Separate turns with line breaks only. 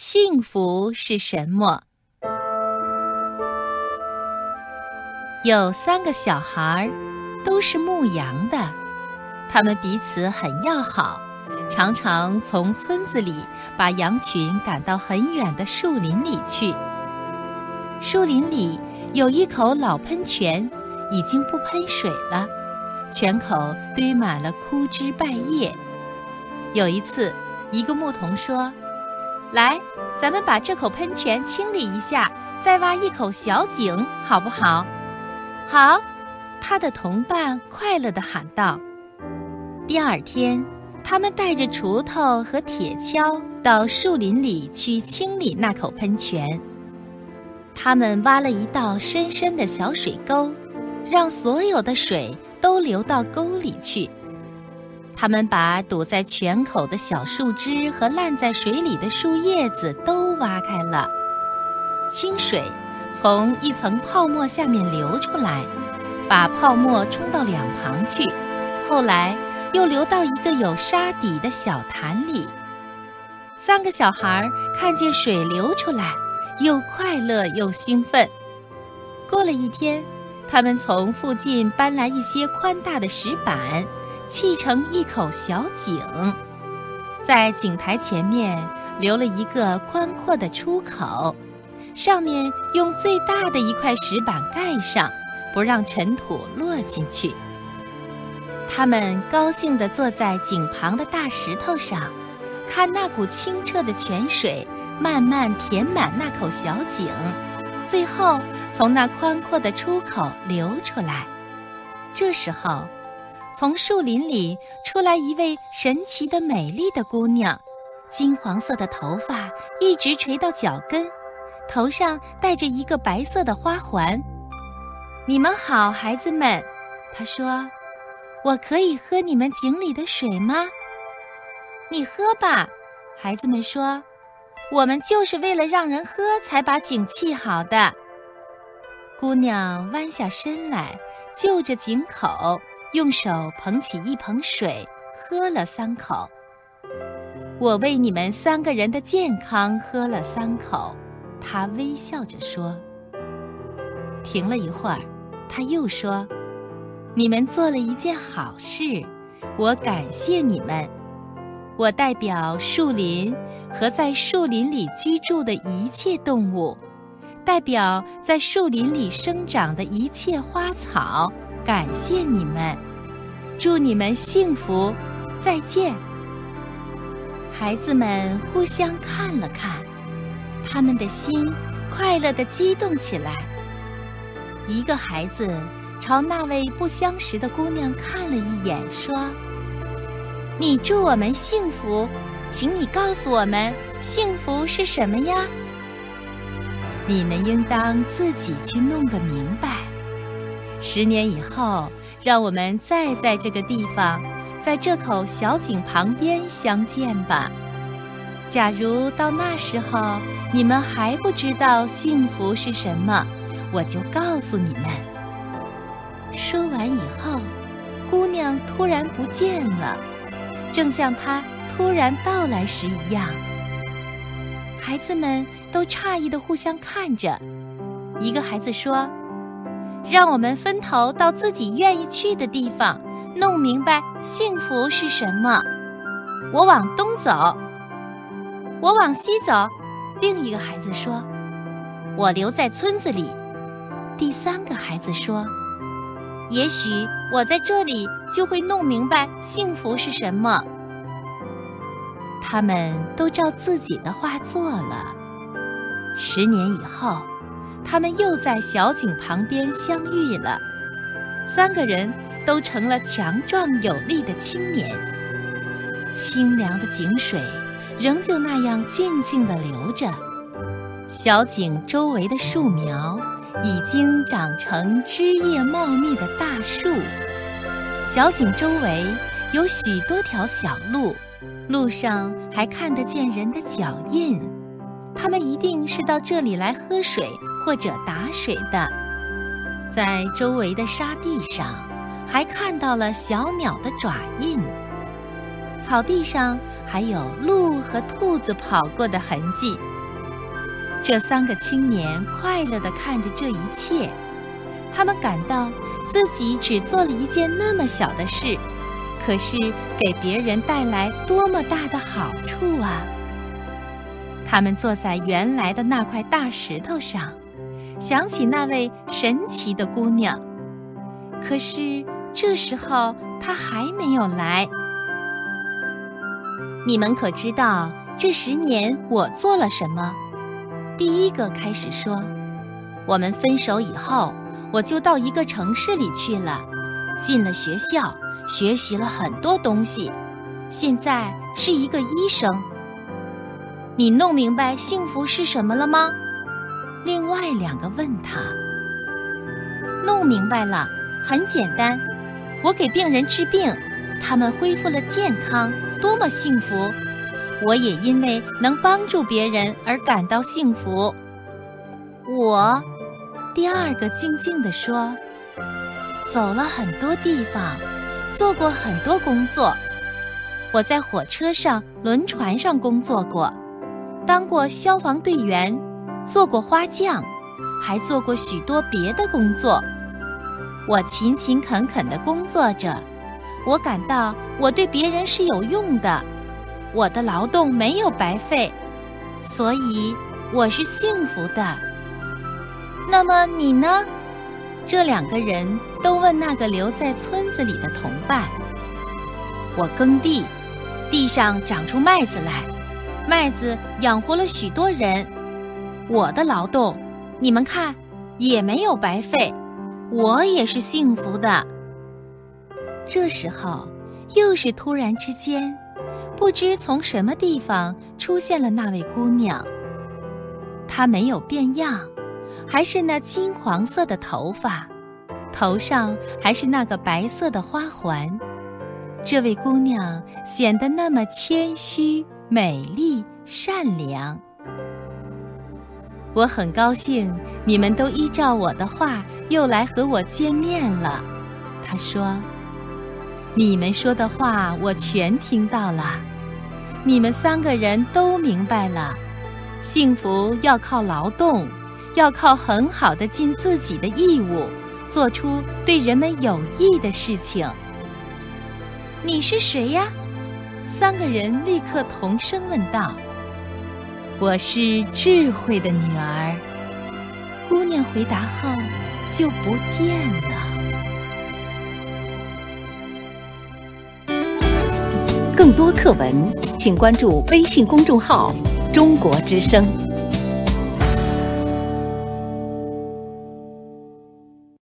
幸福是什么？有三个小孩，都是牧羊的，他们彼此很要好，常常从村子里把羊群赶到很远的树林里去。树林里有一口老喷泉，已经不喷水了，泉口堆满了枯枝败叶。有一次，一个牧童说。来，咱们把这口喷泉清理一下，再挖一口小井，好不好？好，他的同伴快乐地喊道。第二天，他们带着锄头和铁锹到树林里去清理那口喷泉。他们挖了一道深深的小水沟，让所有的水都流到沟里去。他们把堵在泉口的小树枝和烂在水里的树叶子都挖开了，清水从一层泡沫下面流出来，把泡沫冲到两旁去，后来又流到一个有沙底的小潭里。三个小孩看见水流出来，又快乐又兴奋。过了一天，他们从附近搬来一些宽大的石板。砌成一口小井，在井台前面留了一个宽阔的出口，上面用最大的一块石板盖上，不让尘土落进去。他们高兴地坐在井旁的大石头上，看那股清澈的泉水慢慢填满那口小井，最后从那宽阔的出口流出来。这时候。从树林里出来一位神奇的美丽的姑娘，金黄色的头发一直垂到脚跟，头上戴着一个白色的花环。你们好，孩子们，她说：“我可以喝你们井里的水吗？”你喝吧，孩子们说：“我们就是为了让人喝才把井砌好的。”姑娘弯下身来，就着井口。用手捧起一捧水，喝了三口。我为你们三个人的健康喝了三口。他微笑着说。停了一会儿，他又说：“你们做了一件好事，我感谢你们。我代表树林和在树林里居住的一切动物，代表在树林里生长的一切花草。”感谢你们，祝你们幸福，再见。孩子们互相看了看，他们的心快乐地激动起来。一个孩子朝那位不相识的姑娘看了一眼，说：“你祝我们幸福，请你告诉我们，幸福是什么呀？”你们应当自己去弄个明白。十年以后，让我们再在这个地方，在这口小井旁边相见吧。假如到那时候你们还不知道幸福是什么，我就告诉你们。说完以后，姑娘突然不见了，正像她突然到来时一样。孩子们都诧异地互相看着，一个孩子说。让我们分头到自己愿意去的地方，弄明白幸福是什么。我往东走，我往西走。另一个孩子说：“我留在村子里。”第三个孩子说：“也许我在这里就会弄明白幸福是什么。”他们都照自己的话做了。十年以后。他们又在小井旁边相遇了，三个人都成了强壮有力的青年。清凉的井水仍旧那样静静地流着，小井周围的树苗已经长成枝叶茂密的大树。小井周围有许多条小路，路上还看得见人的脚印，他们一定是到这里来喝水。或者打水的，在周围的沙地上，还看到了小鸟的爪印。草地上还有鹿和兔子跑过的痕迹。这三个青年快乐地看着这一切，他们感到自己只做了一件那么小的事，可是给别人带来多么大的好处啊！他们坐在原来的那块大石头上，想起那位神奇的姑娘。可是这时候她还没有来。你们可知道这十年我做了什么？第一个开始说：“我们分手以后，我就到一个城市里去了，进了学校，学习了很多东西，现在是一个医生。”你弄明白幸福是什么了吗？另外两个问他。弄明白了，很简单，我给病人治病，他们恢复了健康，多么幸福！我也因为能帮助别人而感到幸福。我，第二个静静地说，走了很多地方，做过很多工作。我在火车上、轮船上工作过。当过消防队员，做过花匠，还做过许多别的工作。我勤勤恳恳地工作着，我感到我对别人是有用的，我的劳动没有白费，所以我是幸福的。那么你呢？这两个人都问那个留在村子里的同伴。我耕地，地上长出麦子来。麦子养活了许多人，我的劳动，你们看，也没有白费，我也是幸福的。这时候，又是突然之间，不知从什么地方出现了那位姑娘。她没有变样，还是那金黄色的头发，头上还是那个白色的花环。这位姑娘显得那么谦虚。美丽善良，我很高兴你们都依照我的话又来和我见面了。他说：“你们说的话我全听到了，你们三个人都明白了，幸福要靠劳动，要靠很好的尽自己的义务，做出对人们有益的事情。你是谁呀？”三个人立刻同声问道：“我是智慧的女儿。”姑娘回答后就不见了。
更多课文，请关注微信公众号“中国之声”。